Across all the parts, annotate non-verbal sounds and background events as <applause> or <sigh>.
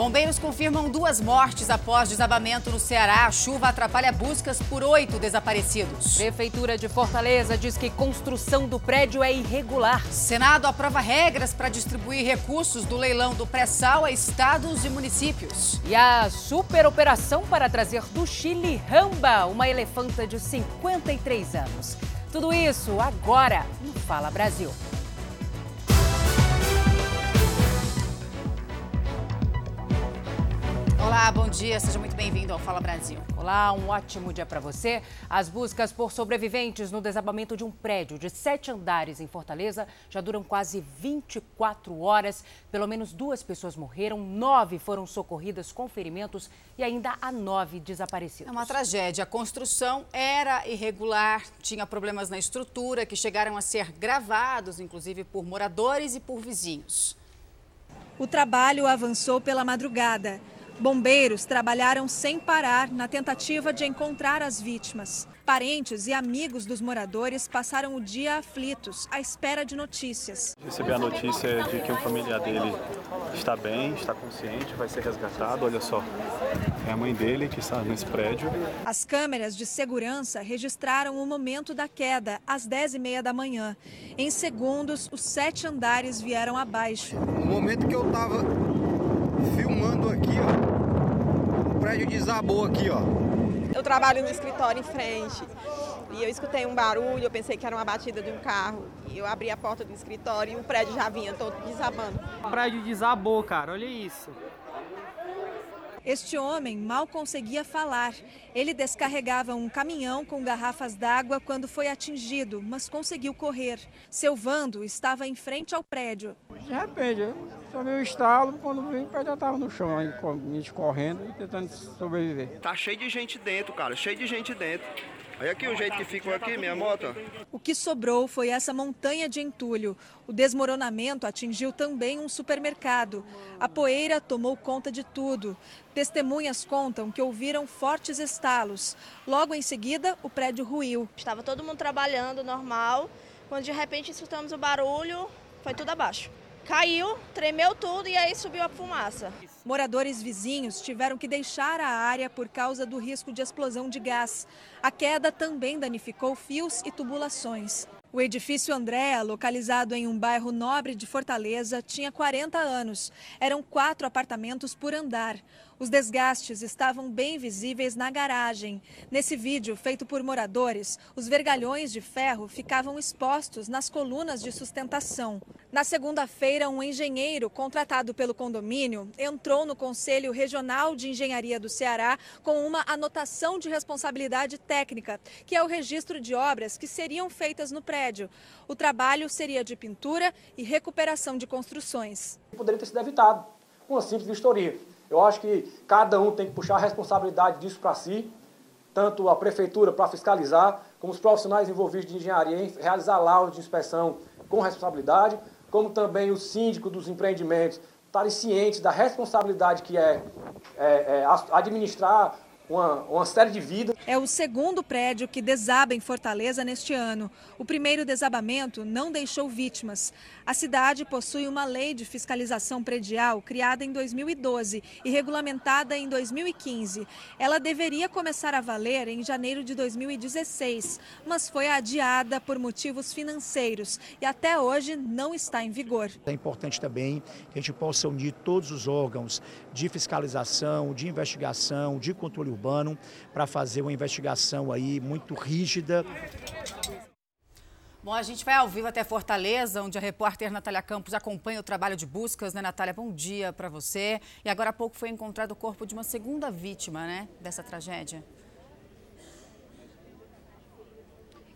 Bombeiros confirmam duas mortes após desabamento no Ceará. A chuva atrapalha buscas por oito desaparecidos. Prefeitura de Fortaleza diz que construção do prédio é irregular. Senado aprova regras para distribuir recursos do leilão do pré-sal a estados e municípios. E a superoperação para trazer do Chile Ramba, uma elefanta de 53 anos. Tudo isso agora no Fala Brasil. Olá, bom dia, seja muito bem-vindo ao Fala Brasil. Olá, um ótimo dia para você. As buscas por sobreviventes no desabamento de um prédio de sete andares em Fortaleza já duram quase 24 horas. Pelo menos duas pessoas morreram, nove foram socorridas com ferimentos e ainda há nove desaparecidos. É uma tragédia. A construção era irregular, tinha problemas na estrutura que chegaram a ser gravados, inclusive por moradores e por vizinhos. O trabalho avançou pela madrugada. Bombeiros trabalharam sem parar na tentativa de encontrar as vítimas. Parentes e amigos dos moradores passaram o dia aflitos, à espera de notícias. Recebi a notícia de que um familiar dele está bem, está consciente, vai ser resgatado. Olha só, é a mãe dele que está nesse prédio. As câmeras de segurança registraram o momento da queda, às 10h30 da manhã. Em segundos, os sete andares vieram abaixo. No momento que eu estava filmando aqui, ó, o prédio desabou aqui, ó. Eu trabalho no escritório em frente e eu escutei um barulho, eu pensei que era uma batida de um carro. E eu abri a porta do escritório e o prédio já vinha todo desabando. O prédio desabou, cara, olha isso. Este homem mal conseguia falar. Ele descarregava um caminhão com garrafas d'água quando foi atingido, mas conseguiu correr. Seu Vando estava em frente ao prédio. De repente, eu só vi o estalo, quando vi o prédio já estava no chão, aí, a gente correndo e tentando sobreviver. Tá cheio de gente dentro, cara, cheio de gente dentro. Olha aqui o jeito que ficou aqui, minha moto. O que sobrou foi essa montanha de entulho. O desmoronamento atingiu também um supermercado. A poeira tomou conta de tudo. Testemunhas contam que ouviram fortes estalos. Logo em seguida, o prédio ruiu. Estava todo mundo trabalhando normal, quando de repente escutamos o barulho, foi tudo abaixo. Caiu, tremeu tudo e aí subiu a fumaça. Moradores vizinhos tiveram que deixar a área por causa do risco de explosão de gás. A queda também danificou fios e tubulações. O edifício Andréa, localizado em um bairro nobre de Fortaleza, tinha 40 anos. Eram quatro apartamentos por andar. Os desgastes estavam bem visíveis na garagem. Nesse vídeo, feito por moradores, os vergalhões de ferro ficavam expostos nas colunas de sustentação. Na segunda-feira, um engenheiro contratado pelo condomínio entrou no Conselho Regional de Engenharia do Ceará com uma anotação de responsabilidade técnica, que é o registro de obras que seriam feitas no prédio. O trabalho seria de pintura e recuperação de construções. Poderia ter sido evitado com uma simples vistoria. Eu acho que cada um tem que puxar a responsabilidade disso para si, tanto a prefeitura para fiscalizar, como os profissionais envolvidos de engenharia em realizar laudos de inspeção com responsabilidade, como também o síndico dos empreendimentos estarem cientes da responsabilidade que é, é, é administrar uma, uma série de vidas. É o segundo prédio que desaba em Fortaleza neste ano. O primeiro desabamento não deixou vítimas. A cidade possui uma lei de fiscalização predial criada em 2012 e regulamentada em 2015. Ela deveria começar a valer em janeiro de 2016, mas foi adiada por motivos financeiros e até hoje não está em vigor. É importante também que a gente possa unir todos os órgãos de fiscalização, de investigação, de controle urbano para fazer uma investigação aí muito rígida. Bom, a gente vai ao vivo até Fortaleza, onde a repórter Natália Campos acompanha o trabalho de buscas, né, Natália? Bom dia para você. E agora há pouco foi encontrado o corpo de uma segunda vítima, né, dessa tragédia.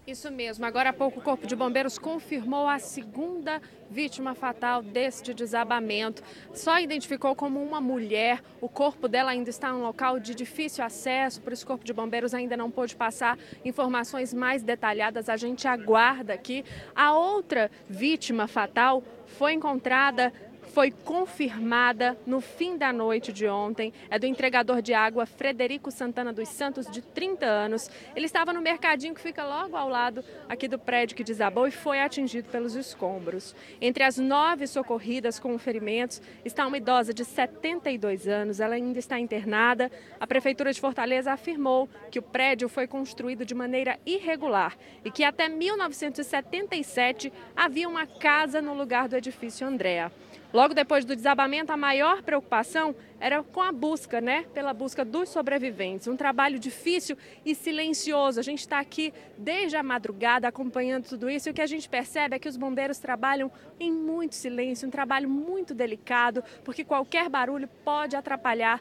Isso mesmo. Agora há pouco o Corpo de Bombeiros confirmou a segunda vítima fatal deste desabamento. Só identificou como uma mulher. O corpo dela ainda está em um local de difícil acesso, por isso o Corpo de Bombeiros ainda não pôde passar informações mais detalhadas. A gente aguarda aqui. A outra vítima fatal foi encontrada foi confirmada no fim da noite de ontem. É do entregador de água Frederico Santana dos Santos, de 30 anos. Ele estava no mercadinho que fica logo ao lado aqui do prédio que desabou e foi atingido pelos escombros. Entre as nove socorridas com ferimentos está uma idosa de 72 anos. Ela ainda está internada. A Prefeitura de Fortaleza afirmou que o prédio foi construído de maneira irregular e que até 1977 havia uma casa no lugar do edifício Andréa. Logo depois do desabamento, a maior preocupação era com a busca, né? Pela busca dos sobreviventes. Um trabalho difícil e silencioso. A gente está aqui desde a madrugada acompanhando tudo isso e o que a gente percebe é que os bombeiros trabalham em muito silêncio, um trabalho muito delicado, porque qualquer barulho pode atrapalhar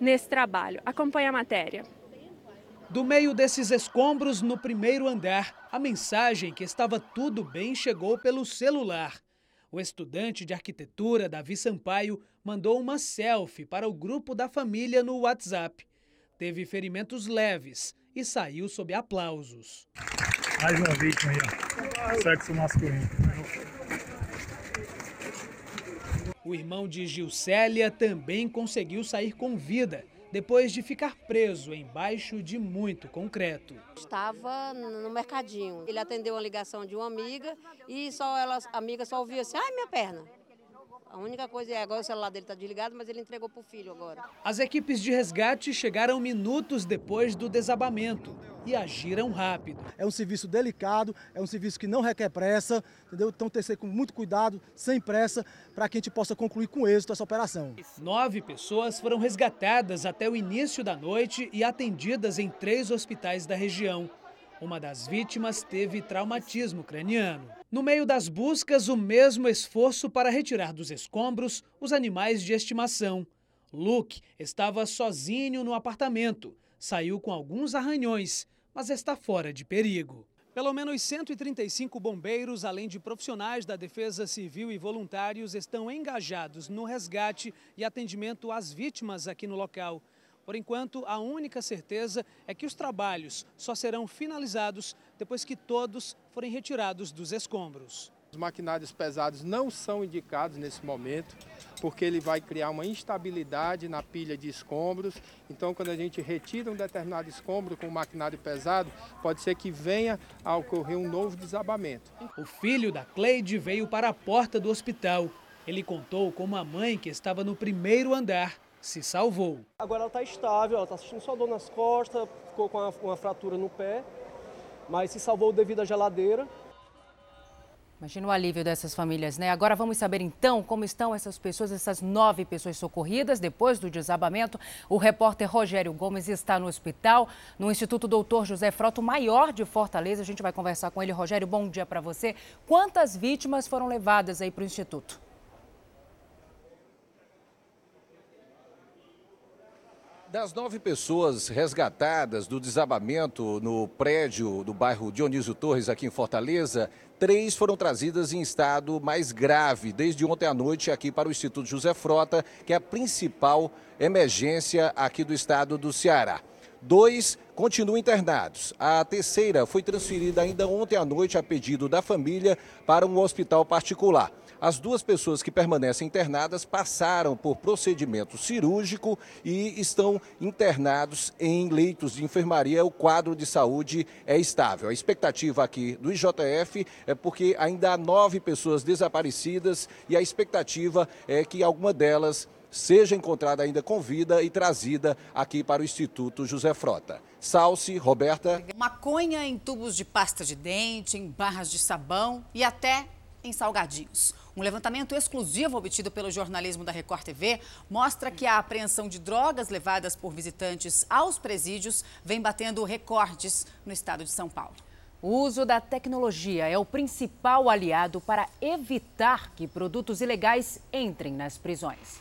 nesse trabalho. Acompanhe a matéria. Do meio desses escombros, no primeiro andar, a mensagem que estava tudo bem chegou pelo celular. O estudante de arquitetura, Davi Sampaio, mandou uma selfie para o grupo da família no WhatsApp. Teve ferimentos leves e saiu sob aplausos. Mais uma vítima aí, ó. Sexo masculino. O irmão de Gilcélia também conseguiu sair com vida depois de ficar preso embaixo de muito concreto. Estava no mercadinho. Ele atendeu uma ligação de uma amiga e só ela, a amiga só ouvia assim: ai, minha perna. A única coisa é agora o celular dele está desligado, mas ele entregou para o filho agora. As equipes de resgate chegaram minutos depois do desabamento e agiram rápido. É um serviço delicado, é um serviço que não requer pressa, entendeu? Então tem que ser com muito cuidado, sem pressa, para que a gente possa concluir com êxito essa operação. Nove pessoas foram resgatadas até o início da noite e atendidas em três hospitais da região. Uma das vítimas teve traumatismo craniano. No meio das buscas, o mesmo esforço para retirar dos escombros os animais de estimação. Luke estava sozinho no apartamento. Saiu com alguns arranhões, mas está fora de perigo. Pelo menos 135 bombeiros, além de profissionais da Defesa Civil e voluntários, estão engajados no resgate e atendimento às vítimas aqui no local. Por enquanto, a única certeza é que os trabalhos só serão finalizados depois que todos forem retirados dos escombros. Os maquinários pesados não são indicados nesse momento, porque ele vai criar uma instabilidade na pilha de escombros. Então, quando a gente retira um determinado escombro com um maquinário pesado, pode ser que venha a ocorrer um novo desabamento. O filho da Cleide veio para a porta do hospital. Ele contou com uma mãe que estava no primeiro andar se salvou. Agora ela está estável, ela está sentindo só dor nas costas, ficou com uma, uma fratura no pé, mas se salvou devido à geladeira. Imagina o alívio dessas famílias, né? Agora vamos saber então como estão essas pessoas, essas nove pessoas socorridas depois do desabamento. O repórter Rogério Gomes está no hospital, no Instituto Doutor José Frota, o maior de Fortaleza. A gente vai conversar com ele. Rogério, bom dia para você. Quantas vítimas foram levadas aí para o Instituto? Das nove pessoas resgatadas do desabamento no prédio do bairro Dionísio Torres, aqui em Fortaleza, três foram trazidas em estado mais grave desde ontem à noite aqui para o Instituto José Frota, que é a principal emergência aqui do estado do Ceará. Dois continuam internados. A terceira foi transferida ainda ontem à noite a pedido da família para um hospital particular. As duas pessoas que permanecem internadas passaram por procedimento cirúrgico e estão internados em leitos de enfermaria. O quadro de saúde é estável. A expectativa aqui do IJF é porque ainda há nove pessoas desaparecidas e a expectativa é que alguma delas seja encontrada ainda com vida e trazida aqui para o Instituto José Frota. Salce, Roberta. Maconha em tubos de pasta de dente, em barras de sabão e até em salgadinhos. Um levantamento exclusivo obtido pelo jornalismo da Record TV mostra que a apreensão de drogas levadas por visitantes aos presídios vem batendo recordes no estado de São Paulo. O uso da tecnologia é o principal aliado para evitar que produtos ilegais entrem nas prisões.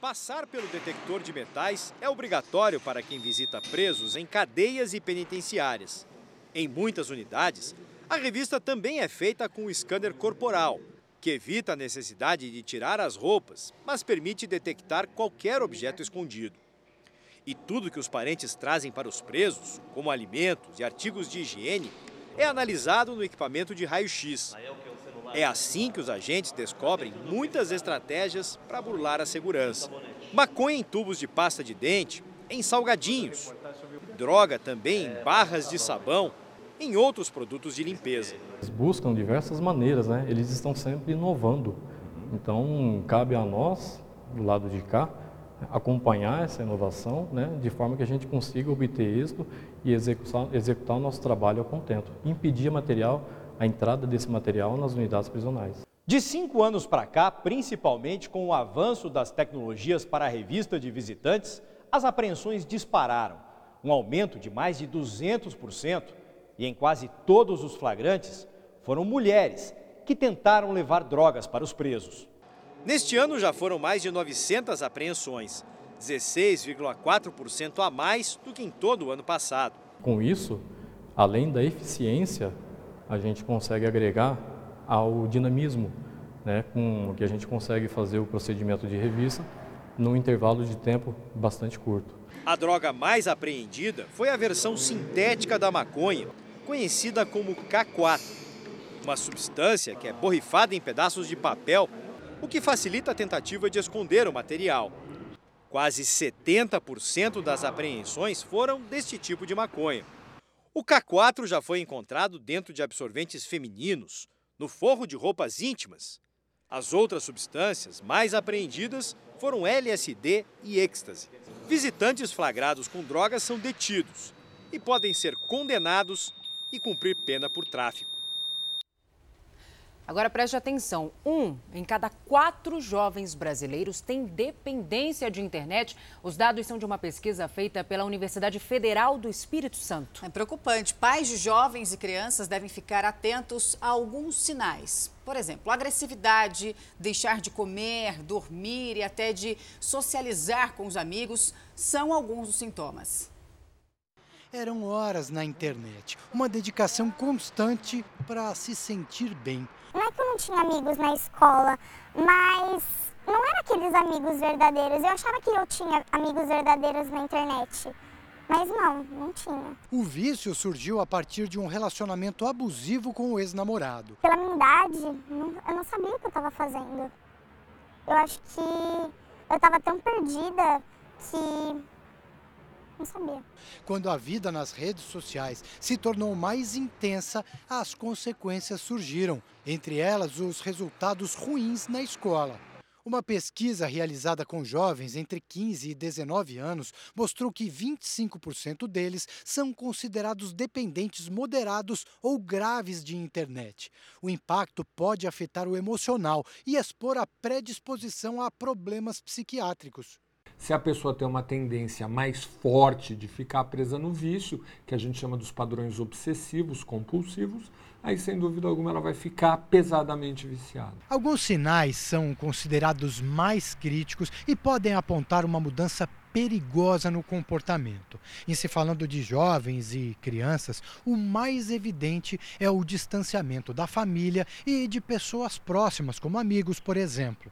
Passar pelo detector de metais é obrigatório para quem visita presos em cadeias e penitenciárias. Em muitas unidades, a revista também é feita com o scanner corporal, que evita a necessidade de tirar as roupas, mas permite detectar qualquer objeto escondido. E tudo que os parentes trazem para os presos, como alimentos e artigos de higiene, é analisado no equipamento de raio-x. É assim que os agentes descobrem muitas estratégias para burlar a segurança. Maconha em tubos de pasta de dente, em salgadinhos. Droga também em barras de sabão, em outros produtos de limpeza. Eles buscam diversas maneiras, né? Eles estão sempre inovando. Então, cabe a nós, do lado de cá, acompanhar essa inovação, né, de forma que a gente consiga obter êxito e executar, executar o nosso trabalho ao contento. Impedir material, a entrada desse material nas unidades prisionais. De cinco anos para cá, principalmente com o avanço das tecnologias para a revista de visitantes, as apreensões dispararam, um aumento de mais de 200%, e em quase todos os flagrantes foram mulheres que tentaram levar drogas para os presos. Neste ano já foram mais de 900 apreensões, 16,4% a mais do que em todo o ano passado. Com isso, além da eficiência, a gente consegue agregar ao dinamismo, né, com que a gente consegue fazer o procedimento de revista num intervalo de tempo bastante curto. A droga mais apreendida foi a versão sintética da maconha, conhecida como K4, uma substância que é borrifada em pedaços de papel o que facilita a tentativa de esconder o material. Quase 70% das apreensões foram deste tipo de maconha. O K4 já foi encontrado dentro de absorventes femininos, no forro de roupas íntimas. As outras substâncias mais apreendidas foram LSD e êxtase. Visitantes flagrados com drogas são detidos e podem ser condenados e cumprir pena por tráfico. Agora preste atenção: um em cada quatro jovens brasileiros tem dependência de internet. Os dados são de uma pesquisa feita pela Universidade Federal do Espírito Santo. É preocupante. Pais de jovens e crianças devem ficar atentos a alguns sinais. Por exemplo, agressividade, deixar de comer, dormir e até de socializar com os amigos são alguns dos sintomas. Eram horas na internet, uma dedicação constante para se sentir bem. Não é que eu não tinha amigos na escola, mas não eram aqueles amigos verdadeiros. Eu achava que eu tinha amigos verdadeiros na internet. Mas não, não tinha. O vício surgiu a partir de um relacionamento abusivo com o ex-namorado. Pela minha idade, eu não sabia o que eu estava fazendo. Eu acho que eu estava tão perdida que não sabia. Quando a vida nas redes sociais se tornou mais intensa, as consequências surgiram, entre elas os resultados ruins na escola. Uma pesquisa realizada com jovens entre 15 e 19 anos mostrou que 25% deles são considerados dependentes moderados ou graves de internet. O impacto pode afetar o emocional e expor a predisposição a problemas psiquiátricos. Se a pessoa tem uma tendência mais forte de ficar presa no vício, que a gente chama dos padrões obsessivos, compulsivos, aí sem dúvida alguma ela vai ficar pesadamente viciada. Alguns sinais são considerados mais críticos e podem apontar uma mudança perigosa no comportamento. Em se falando de jovens e crianças, o mais evidente é o distanciamento da família e de pessoas próximas, como amigos, por exemplo.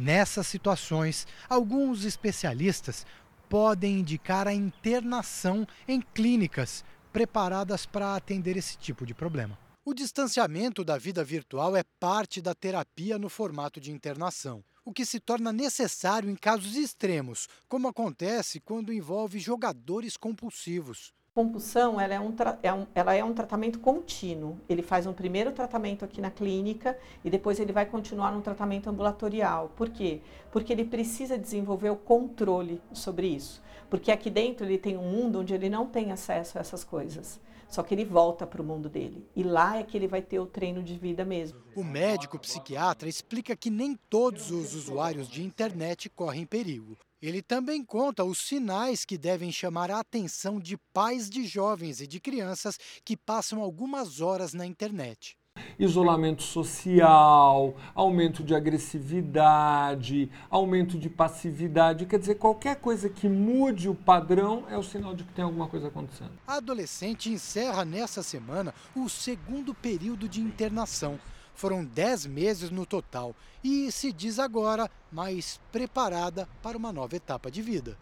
Nessas situações, alguns especialistas podem indicar a internação em clínicas preparadas para atender esse tipo de problema. O distanciamento da vida virtual é parte da terapia no formato de internação, o que se torna necessário em casos extremos, como acontece quando envolve jogadores compulsivos compulsão ela é, um, é um, ela é um tratamento contínuo. Ele faz um primeiro tratamento aqui na clínica e depois ele vai continuar no tratamento ambulatorial. Por quê? Porque ele precisa desenvolver o controle sobre isso. Porque aqui dentro ele tem um mundo onde ele não tem acesso a essas coisas. Só que ele volta para o mundo dele. E lá é que ele vai ter o treino de vida mesmo. O médico psiquiatra explica que nem todos os usuários de internet correm perigo. Ele também conta os sinais que devem chamar a atenção de pais de jovens e de crianças que passam algumas horas na internet. Isolamento social, aumento de agressividade, aumento de passividade, quer dizer, qualquer coisa que mude o padrão é o sinal de que tem alguma coisa acontecendo. A adolescente encerra nessa semana o segundo período de internação. Foram 10 meses no total e se diz agora mais preparada para uma nova etapa de vida.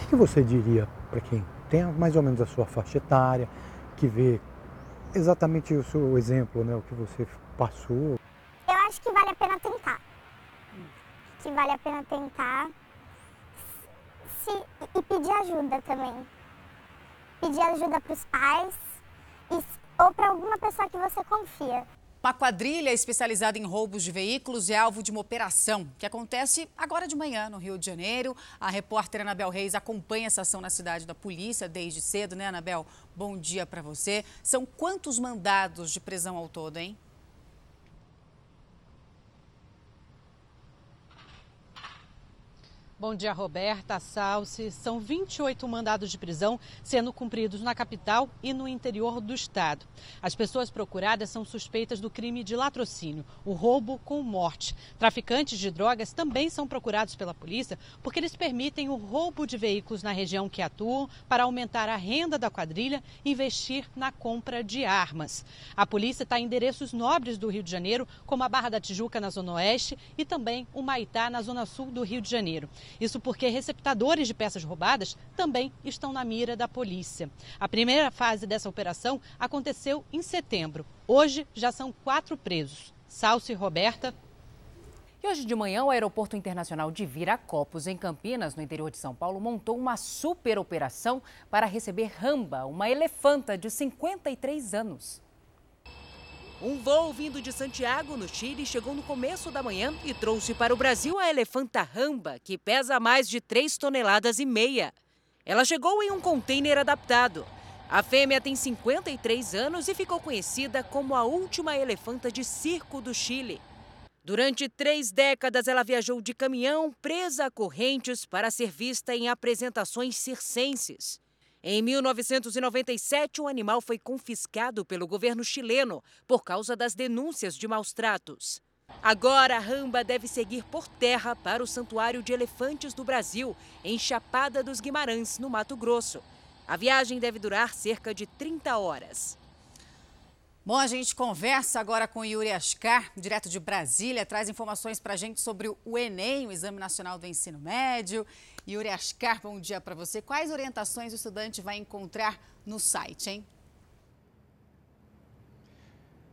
O que você diria para quem tem mais ou menos a sua faixa etária, que vê exatamente o seu exemplo, né, o que você passou? pena tentar. Que vale a pena tentar. Se, e pedir ajuda também. Pedir ajuda para os pais e, ou para alguma pessoa que você confia. Uma quadrilha especializada em roubos de veículos é alvo de uma operação que acontece agora de manhã no Rio de Janeiro. A repórter Anabel Reis acompanha essa ação na cidade da polícia desde cedo, né, Anabel? Bom dia para você. São quantos mandados de prisão ao todo, hein? Bom dia, Roberta, Salsi. São 28 mandados de prisão sendo cumpridos na capital e no interior do estado. As pessoas procuradas são suspeitas do crime de latrocínio, o roubo com morte. Traficantes de drogas também são procurados pela polícia porque eles permitem o roubo de veículos na região que atuam para aumentar a renda da quadrilha e investir na compra de armas. A polícia está em endereços nobres do Rio de Janeiro, como a Barra da Tijuca, na Zona Oeste, e também o Maitá, na Zona Sul do Rio de Janeiro. Isso porque receptadores de peças roubadas também estão na mira da polícia. A primeira fase dessa operação aconteceu em setembro. Hoje já são quatro presos. Salso e Roberta. E hoje de manhã, o Aeroporto Internacional de Viracopos, em Campinas, no interior de São Paulo, montou uma super operação para receber Ramba, uma elefanta de 53 anos. Um voo vindo de Santiago, no Chile, chegou no começo da manhã e trouxe para o Brasil a elefanta ramba, que pesa mais de 3 toneladas e meia. Ela chegou em um container adaptado. A fêmea tem 53 anos e ficou conhecida como a última elefanta de circo do Chile. Durante três décadas, ela viajou de caminhão presa a correntes para ser vista em apresentações circenses. Em 1997, o animal foi confiscado pelo governo chileno por causa das denúncias de maus tratos. Agora, a ramba deve seguir por terra para o Santuário de Elefantes do Brasil, em Chapada dos Guimarães, no Mato Grosso. A viagem deve durar cerca de 30 horas. Bom, a gente conversa agora com Yuri Ascar, direto de Brasília, traz informações para a gente sobre o Enem, o Exame Nacional do Ensino Médio. Yuri Ascar, bom dia para você. Quais orientações o estudante vai encontrar no site, hein?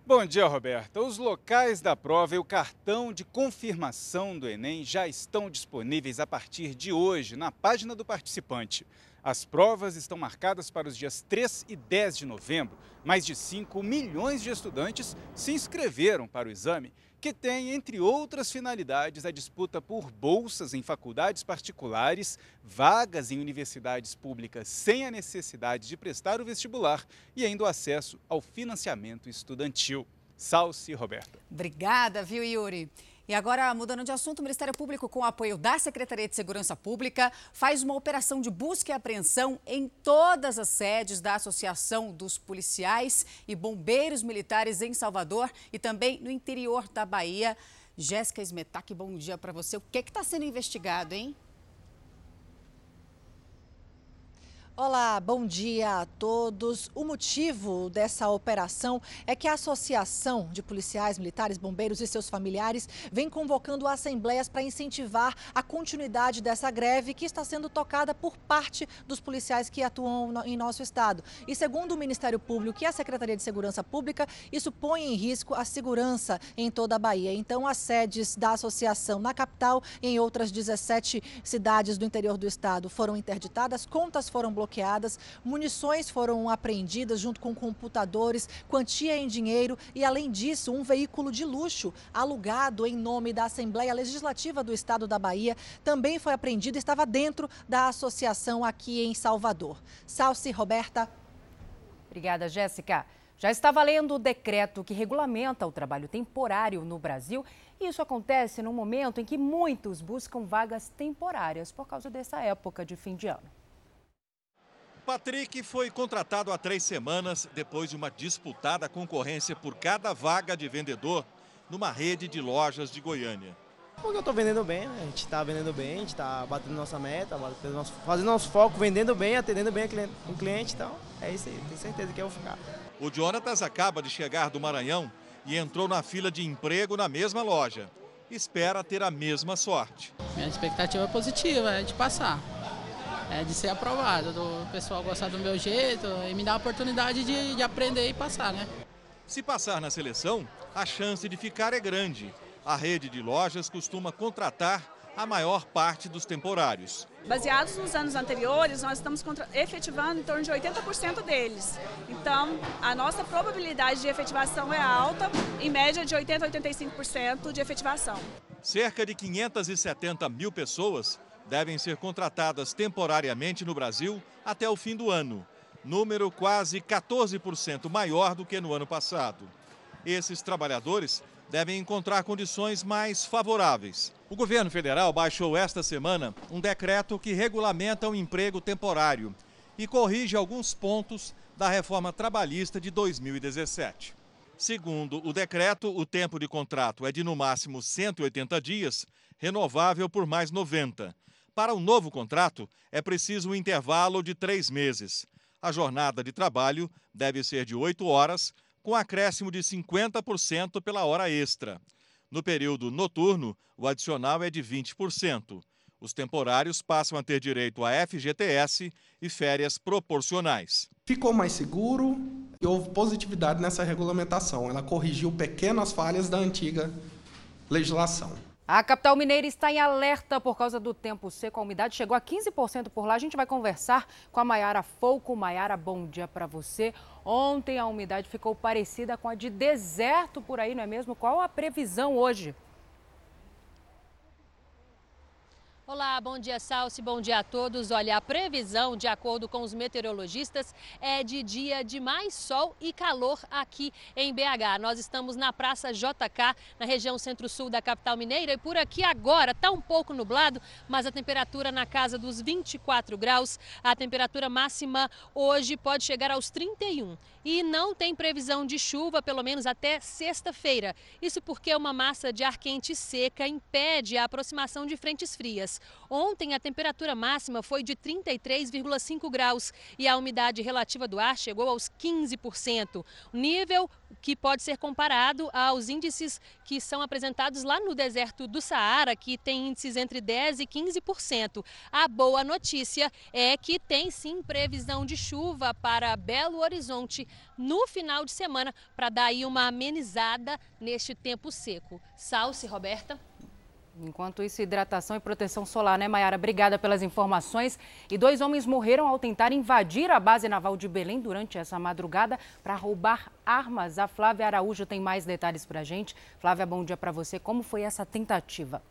Bom dia, Roberta. Os locais da prova e o cartão de confirmação do Enem já estão disponíveis a partir de hoje na página do participante. As provas estão marcadas para os dias 3 e 10 de novembro. Mais de 5 milhões de estudantes se inscreveram para o exame, que tem, entre outras finalidades, a disputa por bolsas em faculdades particulares, vagas em universidades públicas sem a necessidade de prestar o vestibular e ainda o acesso ao financiamento estudantil. Salce Roberta. Obrigada, viu, Yuri? E agora, mudando de assunto, o Ministério Público, com o apoio da Secretaria de Segurança Pública, faz uma operação de busca e apreensão em todas as sedes da Associação dos Policiais e Bombeiros Militares em Salvador e também no interior da Bahia. Jéssica Smetac, bom dia para você. O que está sendo investigado, hein? Olá, bom dia a todos. O motivo dessa operação é que a Associação de Policiais Militares, Bombeiros e seus familiares vem convocando assembleias para incentivar a continuidade dessa greve que está sendo tocada por parte dos policiais que atuam em nosso estado. E segundo o Ministério Público e a Secretaria de Segurança Pública, isso põe em risco a segurança em toda a Bahia. Então, as sedes da associação na capital e em outras 17 cidades do interior do estado foram interditadas, contas foram bloqueadas bloqueadas, munições foram apreendidas junto com computadores, quantia em dinheiro e, além disso, um veículo de luxo alugado em nome da Assembleia Legislativa do Estado da Bahia também foi apreendido e estava dentro da associação aqui em Salvador. Salce, Roberta. Obrigada, Jéssica. Já está valendo o decreto que regulamenta o trabalho temporário no Brasil. E isso acontece no momento em que muitos buscam vagas temporárias por causa dessa época de fim de ano. Patrick foi contratado há três semanas depois de uma disputada concorrência por cada vaga de vendedor numa rede de lojas de Goiânia. Porque eu estou vendendo bem, né? a gente está vendendo bem, a gente está batendo nossa meta, fazendo nosso foco, vendendo bem, atendendo bem o cliente, então é isso aí, tenho certeza que eu vou ficar. O Jonatas acaba de chegar do Maranhão e entrou na fila de emprego na mesma loja. Espera ter a mesma sorte. Minha expectativa é positiva, é de passar é, de ser aprovado, do pessoal gostar do meu jeito e me dar a oportunidade de, de aprender e passar, né? Se passar na seleção, a chance de ficar é grande. A rede de lojas costuma contratar a maior parte dos temporários. Baseados nos anos anteriores, nós estamos efetivando em torno de 80% deles. Então, a nossa probabilidade de efetivação é alta, em média de 80% a 85% de efetivação. Cerca de 570 mil pessoas devem ser contratadas temporariamente no Brasil até o fim do ano, número quase 14% maior do que no ano passado. Esses trabalhadores devem encontrar condições mais favoráveis. O governo federal baixou esta semana um decreto que regulamenta o emprego temporário e corrige alguns pontos da reforma trabalhista de 2017. Segundo o decreto, o tempo de contrato é de no máximo 180 dias, renovável por mais 90. Para o novo contrato, é preciso um intervalo de três meses. A jornada de trabalho deve ser de 8 horas, com acréscimo de 50% pela hora extra. No período noturno, o adicional é de 20%. Os temporários passam a ter direito a FGTS e férias proporcionais. Ficou mais seguro e houve positividade nessa regulamentação. Ela corrigiu pequenas falhas da antiga legislação. A capital mineira está em alerta por causa do tempo seco. A umidade chegou a 15% por lá. A gente vai conversar com a Maiara Fouco. Maiara, bom dia para você. Ontem a umidade ficou parecida com a de deserto por aí, não é mesmo? Qual a previsão hoje? Olá, bom dia, Salsi, bom dia a todos. Olha, a previsão, de acordo com os meteorologistas, é de dia de mais sol e calor aqui em BH. Nós estamos na Praça JK, na região centro-sul da capital mineira, e por aqui agora está um pouco nublado, mas a temperatura na casa dos 24 graus. A temperatura máxima hoje pode chegar aos 31 e não tem previsão de chuva, pelo menos até sexta-feira. Isso porque uma massa de ar quente seca impede a aproximação de frentes frias. Ontem a temperatura máxima foi de 33,5 graus e a umidade relativa do ar chegou aos 15%, nível que pode ser comparado aos índices que são apresentados lá no deserto do Saara, que tem índices entre 10 e 15%. A boa notícia é que tem sim previsão de chuva para Belo Horizonte no final de semana para dar aí uma amenizada neste tempo seco. Salce, Roberta. Enquanto isso, hidratação e proteção solar, né, Mayara? Obrigada pelas informações. E dois homens morreram ao tentar invadir a base naval de Belém durante essa madrugada para roubar armas. A Flávia Araújo tem mais detalhes para a gente. Flávia, bom dia para você. Como foi essa tentativa?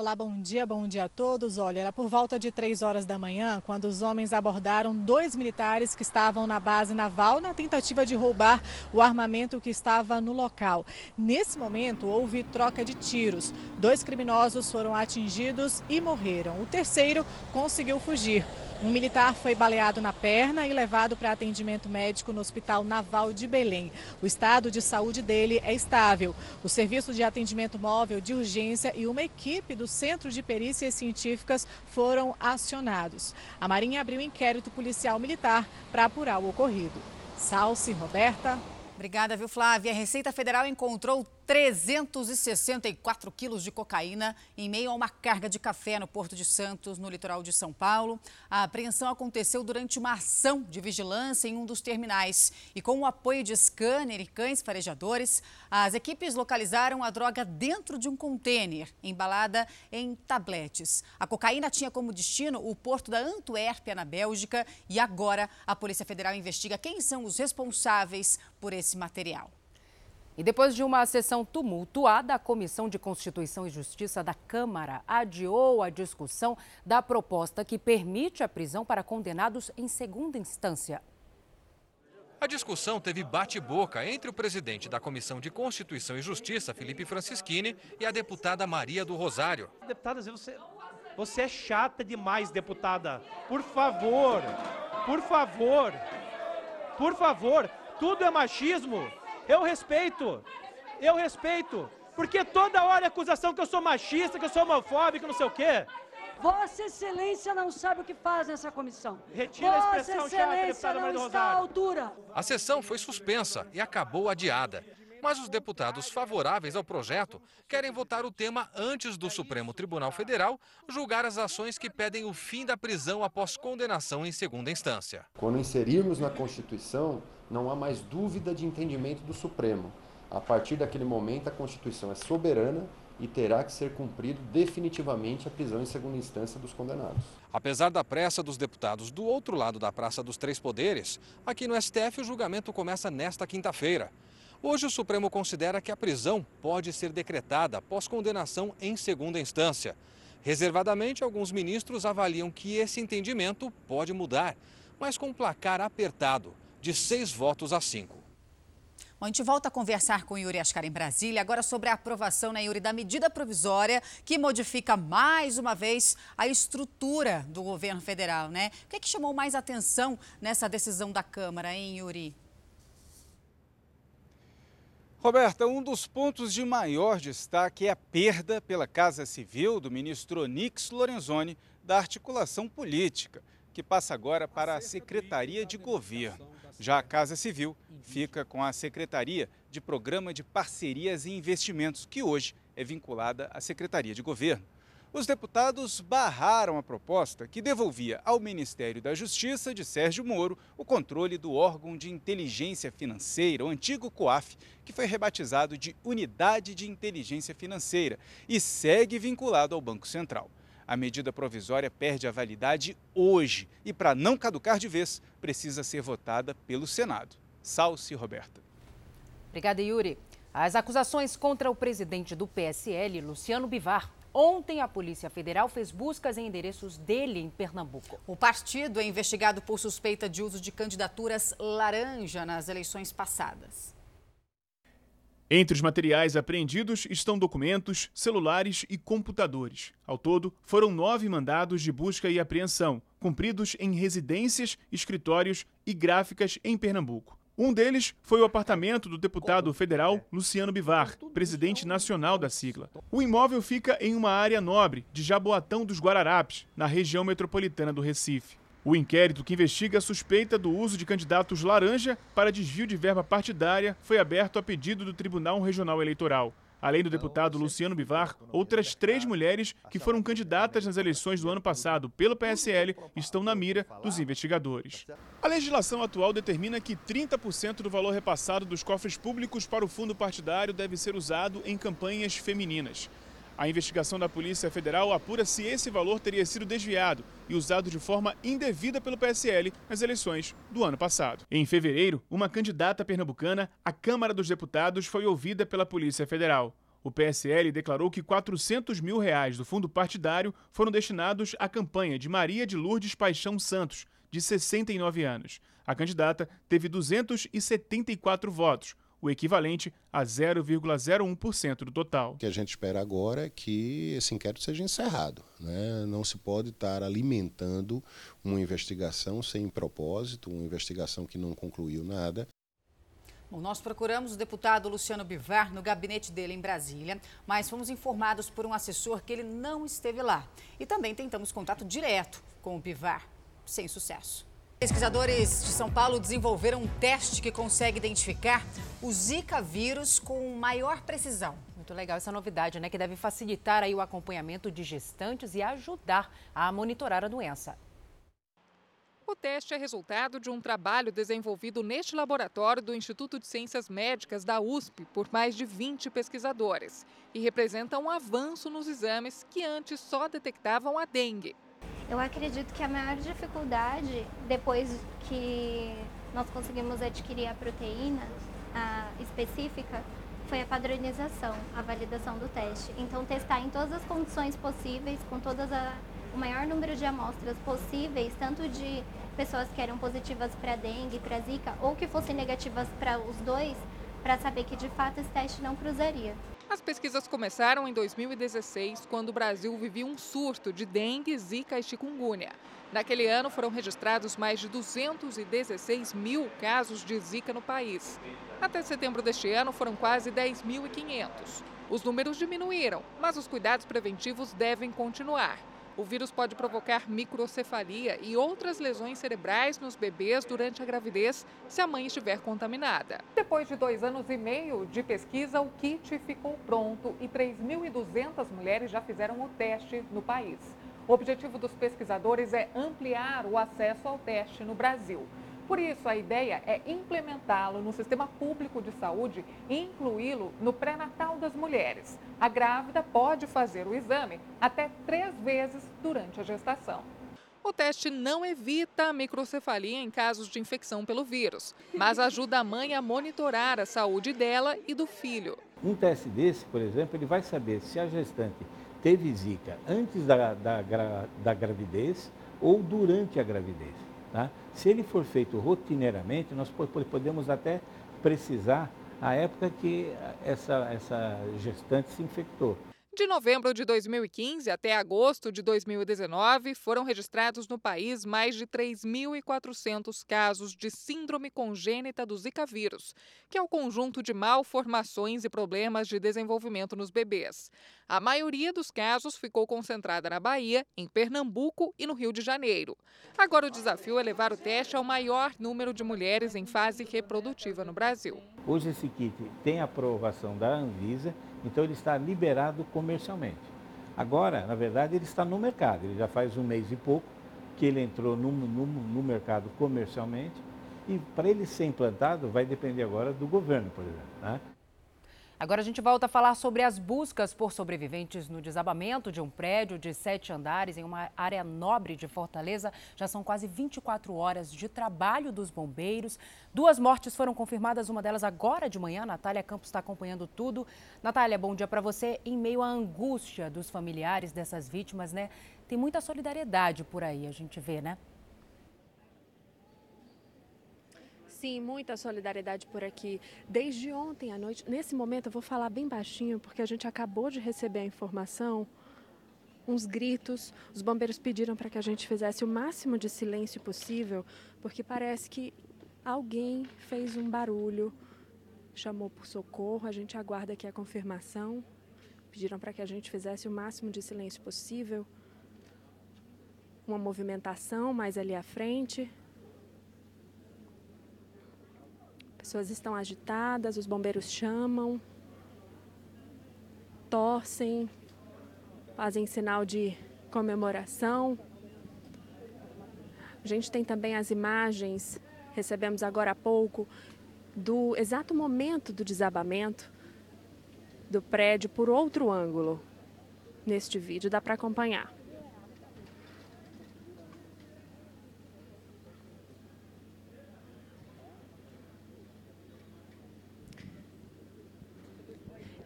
Olá, bom dia, bom dia a todos. Olha, era por volta de três horas da manhã quando os homens abordaram dois militares que estavam na base naval na tentativa de roubar o armamento que estava no local. Nesse momento, houve troca de tiros. Dois criminosos foram atingidos e morreram. O terceiro conseguiu fugir. Um militar foi baleado na perna e levado para atendimento médico no Hospital Naval de Belém. O estado de saúde dele é estável. O serviço de atendimento móvel de urgência e uma equipe do Centro de Perícias Científicas foram acionados. A Marinha abriu inquérito policial militar para apurar o ocorrido. Salce, Roberta. Obrigada, viu, Flávia? A Receita Federal encontrou 364 quilos de cocaína em meio a uma carga de café no Porto de Santos, no litoral de São Paulo. A apreensão aconteceu durante uma ação de vigilância em um dos terminais. E com o apoio de scanner e cães farejadores, as equipes localizaram a droga dentro de um contêiner, embalada em tabletes. A cocaína tinha como destino o porto da Antuérpia, na Bélgica, e agora a Polícia Federal investiga quem são os responsáveis por esse material. E depois de uma sessão tumultuada, a Comissão de Constituição e Justiça da Câmara adiou a discussão da proposta que permite a prisão para condenados em segunda instância. A discussão teve bate-boca entre o presidente da Comissão de Constituição e Justiça, Felipe Francischini, e a deputada Maria do Rosário. Deputada, você, você é chata demais, deputada. Por favor, por favor, por favor, tudo é machismo. Eu respeito. Eu respeito. Porque toda hora é acusação que eu sou machista, que eu sou homofóbico, não sei o quê. Vossa Excelência não sabe o que faz nessa comissão. Retira Vossa a expressão Excelência chata, não está à altura. A sessão foi suspensa e acabou adiada. Mas os deputados favoráveis ao projeto querem votar o tema antes do Supremo Tribunal Federal julgar as ações que pedem o fim da prisão após condenação em segunda instância. Quando inserirmos na Constituição, não há mais dúvida de entendimento do Supremo. A partir daquele momento, a Constituição é soberana e terá que ser cumprido definitivamente a prisão em segunda instância dos condenados. Apesar da pressa dos deputados do outro lado da Praça dos Três Poderes, aqui no STF o julgamento começa nesta quinta-feira. Hoje o Supremo considera que a prisão pode ser decretada após condenação em segunda instância. Reservadamente, alguns ministros avaliam que esse entendimento pode mudar, mas com placar apertado, de seis votos a cinco. Bom, a gente volta a conversar com o Yuri Ascar em Brasília, agora sobre a aprovação, né, Yuri, da medida provisória que modifica mais uma vez a estrutura do governo federal, né? O que, é que chamou mais atenção nessa decisão da Câmara, hein, Yuri? Roberta, um dos pontos de maior destaque é a perda pela Casa Civil do ministro Onix Lorenzoni da articulação política, que passa agora para a Secretaria de Governo. Já a Casa Civil fica com a Secretaria de Programa de Parcerias e Investimentos, que hoje é vinculada à Secretaria de Governo. Os deputados barraram a proposta que devolvia ao Ministério da Justiça de Sérgio Moro o controle do órgão de inteligência financeira, o antigo COAF, que foi rebatizado de Unidade de Inteligência Financeira e segue vinculado ao Banco Central. A medida provisória perde a validade hoje e, para não caducar de vez, precisa ser votada pelo Senado. Salce Roberta. Obrigada, Yuri. As acusações contra o presidente do PSL, Luciano Bivar, Ontem, a Polícia Federal fez buscas em endereços dele em Pernambuco. O partido é investigado por suspeita de uso de candidaturas laranja nas eleições passadas. Entre os materiais apreendidos estão documentos, celulares e computadores. Ao todo, foram nove mandados de busca e apreensão, cumpridos em residências, escritórios e gráficas em Pernambuco. Um deles foi o apartamento do deputado federal Luciano Bivar, presidente nacional da sigla. O imóvel fica em uma área nobre de Jaboatão dos Guararapes, na região metropolitana do Recife. O inquérito que investiga a suspeita do uso de candidatos laranja para desvio de verba partidária foi aberto a pedido do Tribunal Regional Eleitoral. Além do deputado Luciano Bivar, outras três mulheres que foram candidatas nas eleições do ano passado pelo PSL estão na mira dos investigadores. A legislação atual determina que 30% do valor repassado dos cofres públicos para o fundo partidário deve ser usado em campanhas femininas. A investigação da Polícia Federal apura se esse valor teria sido desviado e usado de forma indevida pelo PSL nas eleições do ano passado. Em fevereiro, uma candidata pernambucana à Câmara dos Deputados foi ouvida pela Polícia Federal. O PSL declarou que 400 mil reais do fundo partidário foram destinados à campanha de Maria de Lourdes Paixão Santos, de 69 anos. A candidata teve 274 votos, o equivalente a 0,01% do total. O que a gente espera agora é que esse inquérito seja encerrado. Né? Não se pode estar alimentando uma investigação sem propósito, uma investigação que não concluiu nada. Bom, nós procuramos o deputado Luciano Bivar no gabinete dele em Brasília, mas fomos informados por um assessor que ele não esteve lá. E também tentamos contato direto com o Bivar, sem sucesso. Pesquisadores de São Paulo desenvolveram um teste que consegue identificar o Zika vírus com maior precisão. Muito legal essa novidade, né? Que deve facilitar aí o acompanhamento de gestantes e ajudar a monitorar a doença. O teste é resultado de um trabalho desenvolvido neste laboratório do Instituto de Ciências Médicas da USP por mais de 20 pesquisadores e representa um avanço nos exames que antes só detectavam a dengue. Eu acredito que a maior dificuldade, depois que nós conseguimos adquirir a proteína a específica, foi a padronização, a validação do teste. Então, testar em todas as condições possíveis, com todas a, o maior número de amostras possíveis, tanto de pessoas que eram positivas para dengue, para zika, ou que fossem negativas para os dois, para saber que de fato esse teste não cruzaria. As pesquisas começaram em 2016, quando o Brasil vivia um surto de dengue, zika e chikungunya. Naquele ano foram registrados mais de 216 mil casos de zika no país. Até setembro deste ano foram quase 10.500. Os números diminuíram, mas os cuidados preventivos devem continuar. O vírus pode provocar microcefalia e outras lesões cerebrais nos bebês durante a gravidez se a mãe estiver contaminada. Depois de dois anos e meio de pesquisa, o kit ficou pronto e 3.200 mulheres já fizeram o teste no país. O objetivo dos pesquisadores é ampliar o acesso ao teste no Brasil. Por isso, a ideia é implementá-lo no sistema público de saúde e incluí-lo no pré-natal das mulheres. A grávida pode fazer o exame até três vezes durante a gestação. O teste não evita a microcefalia em casos de infecção pelo vírus, mas ajuda a mãe a monitorar a saúde dela e do filho. Um teste desse, por exemplo, ele vai saber se a gestante teve zika antes da, da, da gravidez ou durante a gravidez. Tá? Se ele for feito rotineiramente, nós podemos até precisar a época que essa, essa gestante se infectou. De novembro de 2015 até agosto de 2019, foram registrados no país mais de 3.400 casos de síndrome congênita do Zika vírus, que é o conjunto de malformações e problemas de desenvolvimento nos bebês. A maioria dos casos ficou concentrada na Bahia, em Pernambuco e no Rio de Janeiro. Agora o desafio é levar o teste ao maior número de mulheres em fase reprodutiva no Brasil. Hoje esse kit tem aprovação da Anvisa então ele está liberado comercialmente. Agora, na verdade, ele está no mercado. Ele já faz um mês e pouco que ele entrou no, no, no mercado comercialmente. E para ele ser implantado, vai depender agora do governo, por exemplo. Né? Agora a gente volta a falar sobre as buscas por sobreviventes no desabamento de um prédio de sete andares em uma área nobre de Fortaleza. Já são quase 24 horas de trabalho dos bombeiros. Duas mortes foram confirmadas, uma delas agora de manhã. Natália Campos está acompanhando tudo. Natália, bom dia para você. Em meio à angústia dos familiares dessas vítimas, né? Tem muita solidariedade por aí, a gente vê, né? Sim, muita solidariedade por aqui. Desde ontem à noite, nesse momento eu vou falar bem baixinho, porque a gente acabou de receber a informação, uns gritos. Os bombeiros pediram para que a gente fizesse o máximo de silêncio possível, porque parece que alguém fez um barulho, chamou por socorro. A gente aguarda aqui a confirmação. Pediram para que a gente fizesse o máximo de silêncio possível. Uma movimentação mais ali à frente. Pessoas estão agitadas, os bombeiros chamam, torcem, fazem sinal de comemoração. A gente tem também as imagens, recebemos agora há pouco, do exato momento do desabamento do prédio por outro ângulo neste vídeo, dá para acompanhar.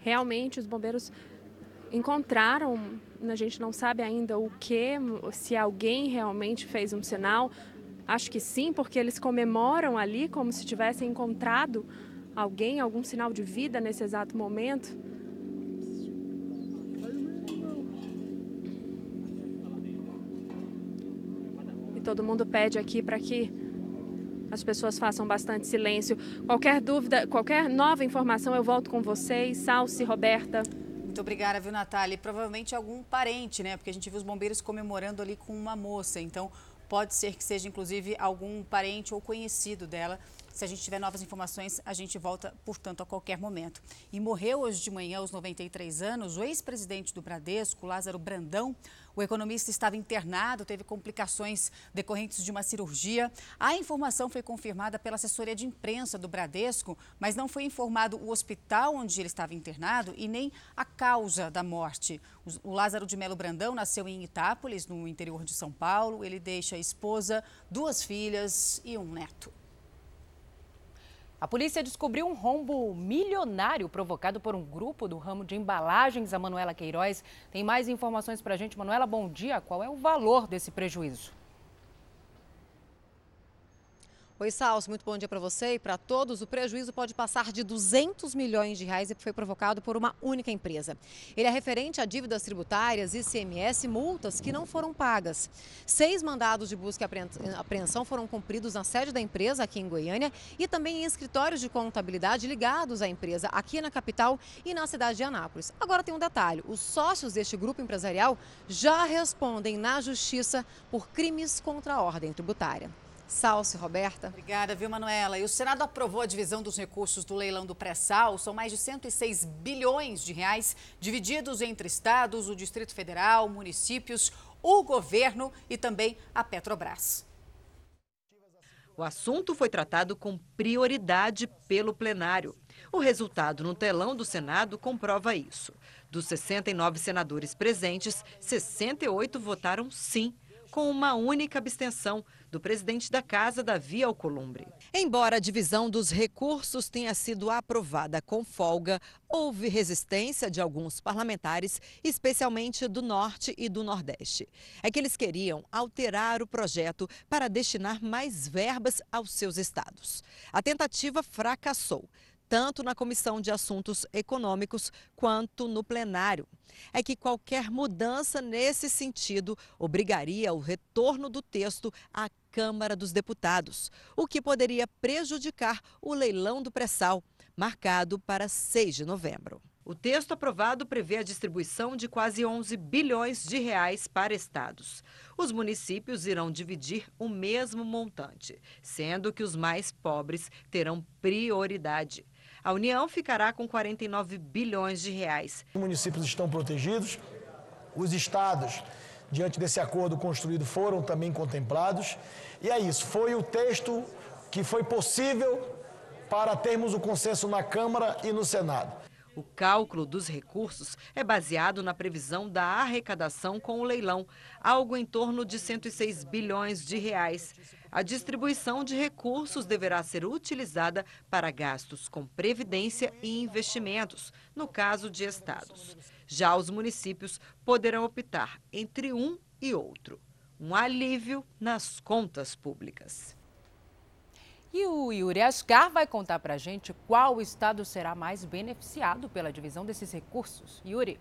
Realmente os bombeiros encontraram, a gente não sabe ainda o que, se alguém realmente fez um sinal. Acho que sim, porque eles comemoram ali como se tivessem encontrado alguém, algum sinal de vida nesse exato momento. E todo mundo pede aqui para que as pessoas façam bastante silêncio. Qualquer dúvida, qualquer nova informação, eu volto com vocês. Salce, Roberta. Muito obrigada, viu, Natália? E provavelmente algum parente, né? Porque a gente viu os bombeiros comemorando ali com uma moça. Então, pode ser que seja, inclusive, algum parente ou conhecido dela se a gente tiver novas informações, a gente volta, portanto, a qualquer momento. E morreu hoje de manhã, aos 93 anos, o ex-presidente do Bradesco, Lázaro Brandão. O economista estava internado, teve complicações decorrentes de uma cirurgia. A informação foi confirmada pela assessoria de imprensa do Bradesco, mas não foi informado o hospital onde ele estava internado e nem a causa da morte. O Lázaro de Melo Brandão nasceu em Itápolis, no interior de São Paulo. Ele deixa a esposa, duas filhas e um neto. A polícia descobriu um rombo milionário provocado por um grupo do ramo de embalagens. A Manuela Queiroz tem mais informações para a gente. Manuela, bom dia. Qual é o valor desse prejuízo? Oi, Salso, muito bom dia para você e para todos. O prejuízo pode passar de 200 milhões de reais e foi provocado por uma única empresa. Ele é referente a dívidas tributárias, ICMS, multas que não foram pagas. Seis mandados de busca e apreensão foram cumpridos na sede da empresa aqui em Goiânia e também em escritórios de contabilidade ligados à empresa aqui na capital e na cidade de Anápolis. Agora tem um detalhe: os sócios deste grupo empresarial já respondem na justiça por crimes contra a ordem tributária. Salce, Roberta. Obrigada, viu, Manuela? E o Senado aprovou a divisão dos recursos do leilão do pré-sal. São mais de 106 bilhões de reais divididos entre estados, o Distrito Federal, municípios, o governo e também a Petrobras. O assunto foi tratado com prioridade pelo plenário. O resultado no telão do Senado comprova isso. Dos 69 senadores presentes, 68 votaram sim, com uma única abstenção do presidente da Casa, Davi Alcolumbre. Embora a divisão dos recursos tenha sido aprovada com folga, houve resistência de alguns parlamentares, especialmente do Norte e do Nordeste. É que eles queriam alterar o projeto para destinar mais verbas aos seus estados. A tentativa fracassou tanto na Comissão de Assuntos Econômicos quanto no plenário. É que qualquer mudança nesse sentido obrigaria o retorno do texto à Câmara dos Deputados, o que poderia prejudicar o leilão do pré-sal, marcado para 6 de novembro. O texto aprovado prevê a distribuição de quase 11 bilhões de reais para estados. Os municípios irão dividir o mesmo montante, sendo que os mais pobres terão prioridade. A União ficará com 49 bilhões de reais. Os municípios estão protegidos, os estados, diante desse acordo construído, foram também contemplados. E é isso, foi o texto que foi possível para termos o consenso na Câmara e no Senado. O cálculo dos recursos é baseado na previsão da arrecadação com o leilão, algo em torno de 106 bilhões de reais. A distribuição de recursos deverá ser utilizada para gastos com previdência e investimentos, no caso de estados. Já os municípios poderão optar entre um e outro. Um alívio nas contas públicas. E o Yuri Ascar vai contar para a gente qual estado será mais beneficiado pela divisão desses recursos. Yuri.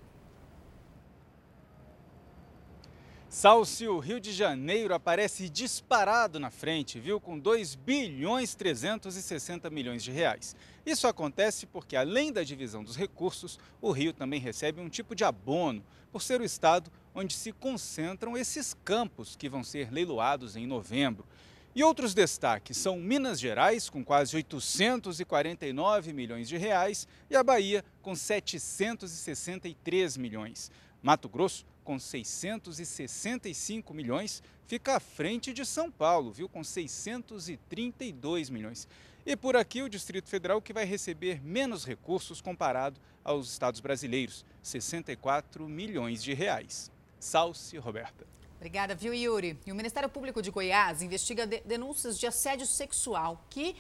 Salsi, o Rio de Janeiro aparece disparado na frente, viu, com 2 bilhões 360 milhões de reais. Isso acontece porque, além da divisão dos recursos, o Rio também recebe um tipo de abono, por ser o estado onde se concentram esses campos que vão ser leiloados em novembro. E outros destaques são Minas Gerais, com quase 849 milhões de reais, e a Bahia, com 763 milhões. Mato Grosso, com 665 milhões, fica à frente de São Paulo, viu, com 632 milhões. E por aqui o Distrito Federal que vai receber menos recursos comparado aos estados brasileiros, 64 milhões de reais. Salce Roberta. Obrigada, viu, Yuri? E o Ministério Público de Goiás investiga de denúncias de assédio sexual que,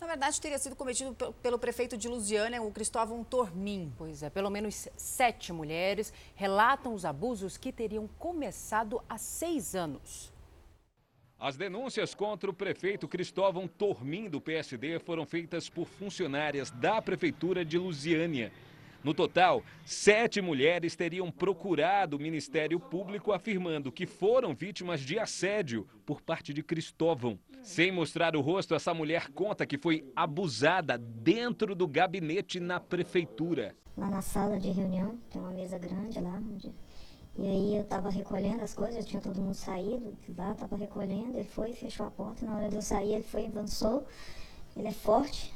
na verdade, teria sido cometido pelo prefeito de Lusiânia, o Cristóvão Tormin. Pois é, pelo menos sete mulheres relatam os abusos que teriam começado há seis anos. As denúncias contra o prefeito Cristóvão Tormin, do PSD, foram feitas por funcionárias da Prefeitura de Lusiânia. No total, sete mulheres teriam procurado o Ministério Público afirmando que foram vítimas de assédio por parte de Cristóvão. Sem mostrar o rosto, essa mulher conta que foi abusada dentro do gabinete na prefeitura. Lá na sala de reunião, tem uma mesa grande lá. Onde... E aí eu estava recolhendo as coisas, tinha todo mundo saído, lá estava recolhendo, ele foi, fechou a porta, na hora de eu sair ele foi, avançou, ele é forte,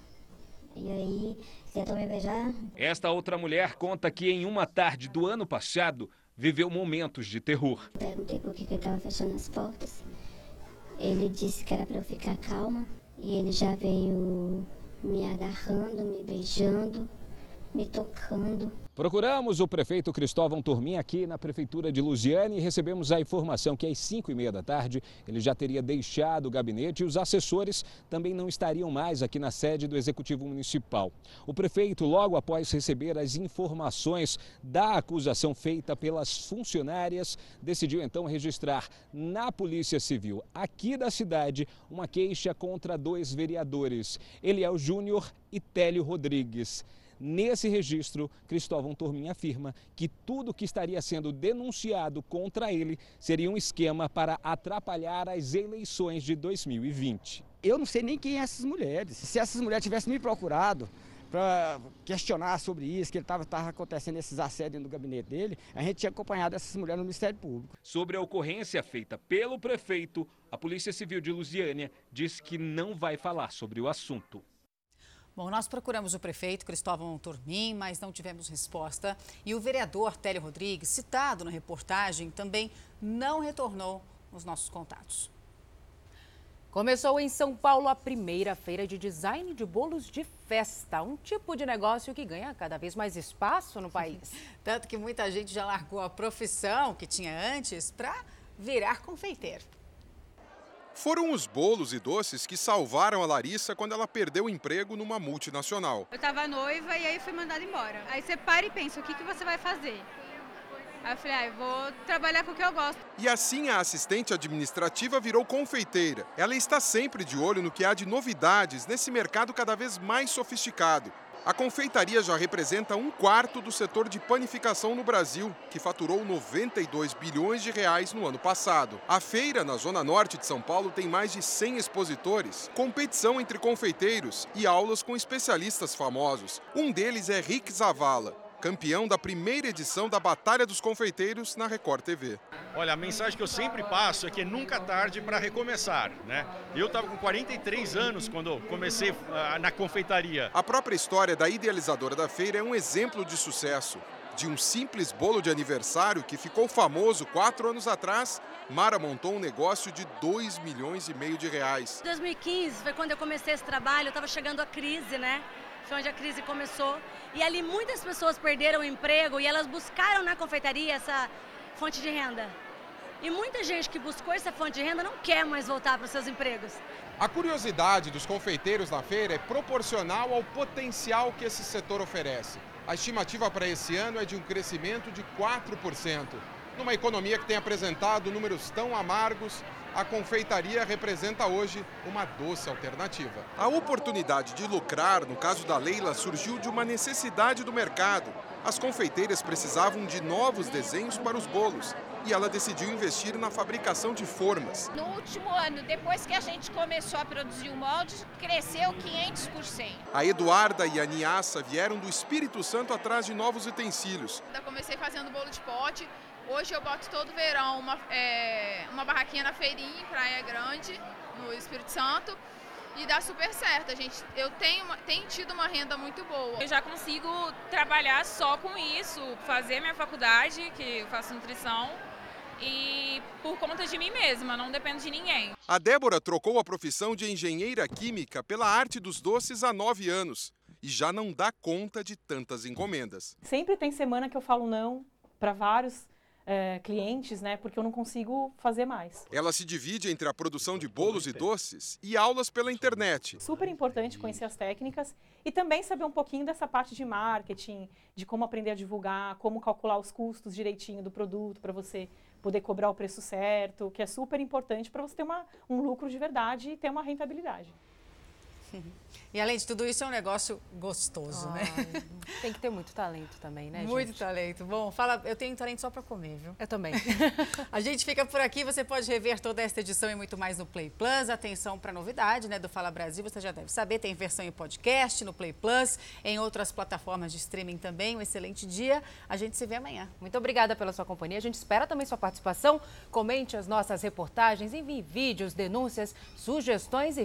e aí tentou me beijar. Esta outra mulher conta que em uma tarde do ano passado viveu momentos de terror. Perguntei por que ele estava fechando as portas. Ele disse que era para eu ficar calma e ele já veio me agarrando, me beijando. Me tocando. Procuramos o prefeito Cristóvão Turmin aqui na prefeitura de Lusiane e recebemos a informação que às 5 e meia da tarde ele já teria deixado o gabinete e os assessores também não estariam mais aqui na sede do Executivo Municipal. O prefeito, logo após receber as informações da acusação feita pelas funcionárias, decidiu então registrar na Polícia Civil aqui da cidade uma queixa contra dois vereadores, Eliel Júnior e Télio Rodrigues. Nesse registro, Cristóvão Turmin afirma que tudo que estaria sendo denunciado contra ele seria um esquema para atrapalhar as eleições de 2020. Eu não sei nem quem é essas mulheres. Se essas mulheres tivessem me procurado para questionar sobre isso, que ele estava acontecendo esses assédios no gabinete dele, a gente tinha acompanhado essas mulheres no Ministério Público. Sobre a ocorrência feita pelo prefeito, a Polícia Civil de Lusiânia diz que não vai falar sobre o assunto. Bom, nós procuramos o prefeito Cristóvão Turmin, mas não tivemos resposta. E o vereador Télio Rodrigues, citado na reportagem, também não retornou os nossos contatos. Começou em São Paulo a primeira feira de design de bolos de festa, um tipo de negócio que ganha cada vez mais espaço no país. <laughs> Tanto que muita gente já largou a profissão que tinha antes para virar confeiteiro. Foram os bolos e doces que salvaram a Larissa quando ela perdeu o emprego numa multinacional. Eu estava noiva e aí fui mandada embora. Aí você para e pensa, o que, que você vai fazer? Aí eu falei, ah, eu vou trabalhar com o que eu gosto. E assim a assistente administrativa virou confeiteira. Ela está sempre de olho no que há de novidades nesse mercado cada vez mais sofisticado. A confeitaria já representa um quarto do setor de panificação no Brasil, que faturou 92 bilhões de reais no ano passado. A feira, na zona norte de São Paulo, tem mais de 100 expositores, competição entre confeiteiros e aulas com especialistas famosos. Um deles é Rick Zavala, campeão da primeira edição da Batalha dos Confeiteiros na Record TV. Olha, a mensagem que eu sempre passo é que é nunca tarde para recomeçar, né? Eu estava com 43 anos quando comecei uh, na confeitaria. A própria história da idealizadora da feira é um exemplo de sucesso. De um simples bolo de aniversário que ficou famoso quatro anos atrás, Mara montou um negócio de 2 milhões e meio de reais. 2015 foi quando eu comecei esse trabalho, estava chegando a crise, né? Foi onde a crise começou. E ali muitas pessoas perderam o emprego e elas buscaram na confeitaria essa fonte de renda. E muita gente que buscou essa fonte de renda não quer mais voltar para os seus empregos. A curiosidade dos confeiteiros na feira é proporcional ao potencial que esse setor oferece. A estimativa para esse ano é de um crescimento de 4%. Numa economia que tem apresentado números tão amargos, a confeitaria representa hoje uma doce alternativa. A oportunidade de lucrar, no caso da Leila, surgiu de uma necessidade do mercado. As confeiteiras precisavam de novos desenhos para os bolos e ela decidiu investir na fabricação de formas. No último ano, depois que a gente começou a produzir o molde, cresceu 500%. A Eduarda e a Niassa vieram do Espírito Santo atrás de novos utensílios. Eu comecei fazendo bolo de pote, Hoje eu boto todo verão uma, é, uma barraquinha na feirinha, em Praia Grande, no Espírito Santo. E dá super certo. A gente, eu tenho, tenho tido uma renda muito boa. Eu já consigo trabalhar só com isso, fazer minha faculdade, que eu faço nutrição, e por conta de mim mesma, não dependo de ninguém. A Débora trocou a profissão de engenheira química pela arte dos doces há nove anos e já não dá conta de tantas encomendas. Sempre tem semana que eu falo não para vários é, clientes, né? Porque eu não consigo fazer mais. Ela se divide entre a produção de bolos e doces e aulas pela internet. Super importante conhecer as técnicas e também saber um pouquinho dessa parte de marketing, de como aprender a divulgar, como calcular os custos direitinho do produto para você poder cobrar o preço certo, que é super importante para você ter uma, um lucro de verdade e ter uma rentabilidade. E além de tudo isso, é um negócio gostoso, né? Tem que ter muito talento também, né, Muito gente? talento. Bom, fala, eu tenho talento só para comer, viu? Eu também. <laughs> a gente fica por aqui, você pode rever toda esta edição e muito mais no Play Plus. Atenção para novidade, né, do Fala Brasil, você já deve saber, tem versão em podcast no Play Plus, em outras plataformas de streaming também. Um excelente dia. A gente se vê amanhã. Muito obrigada pela sua companhia. A gente espera também sua participação. Comente as nossas reportagens, envie vídeos, denúncias, sugestões e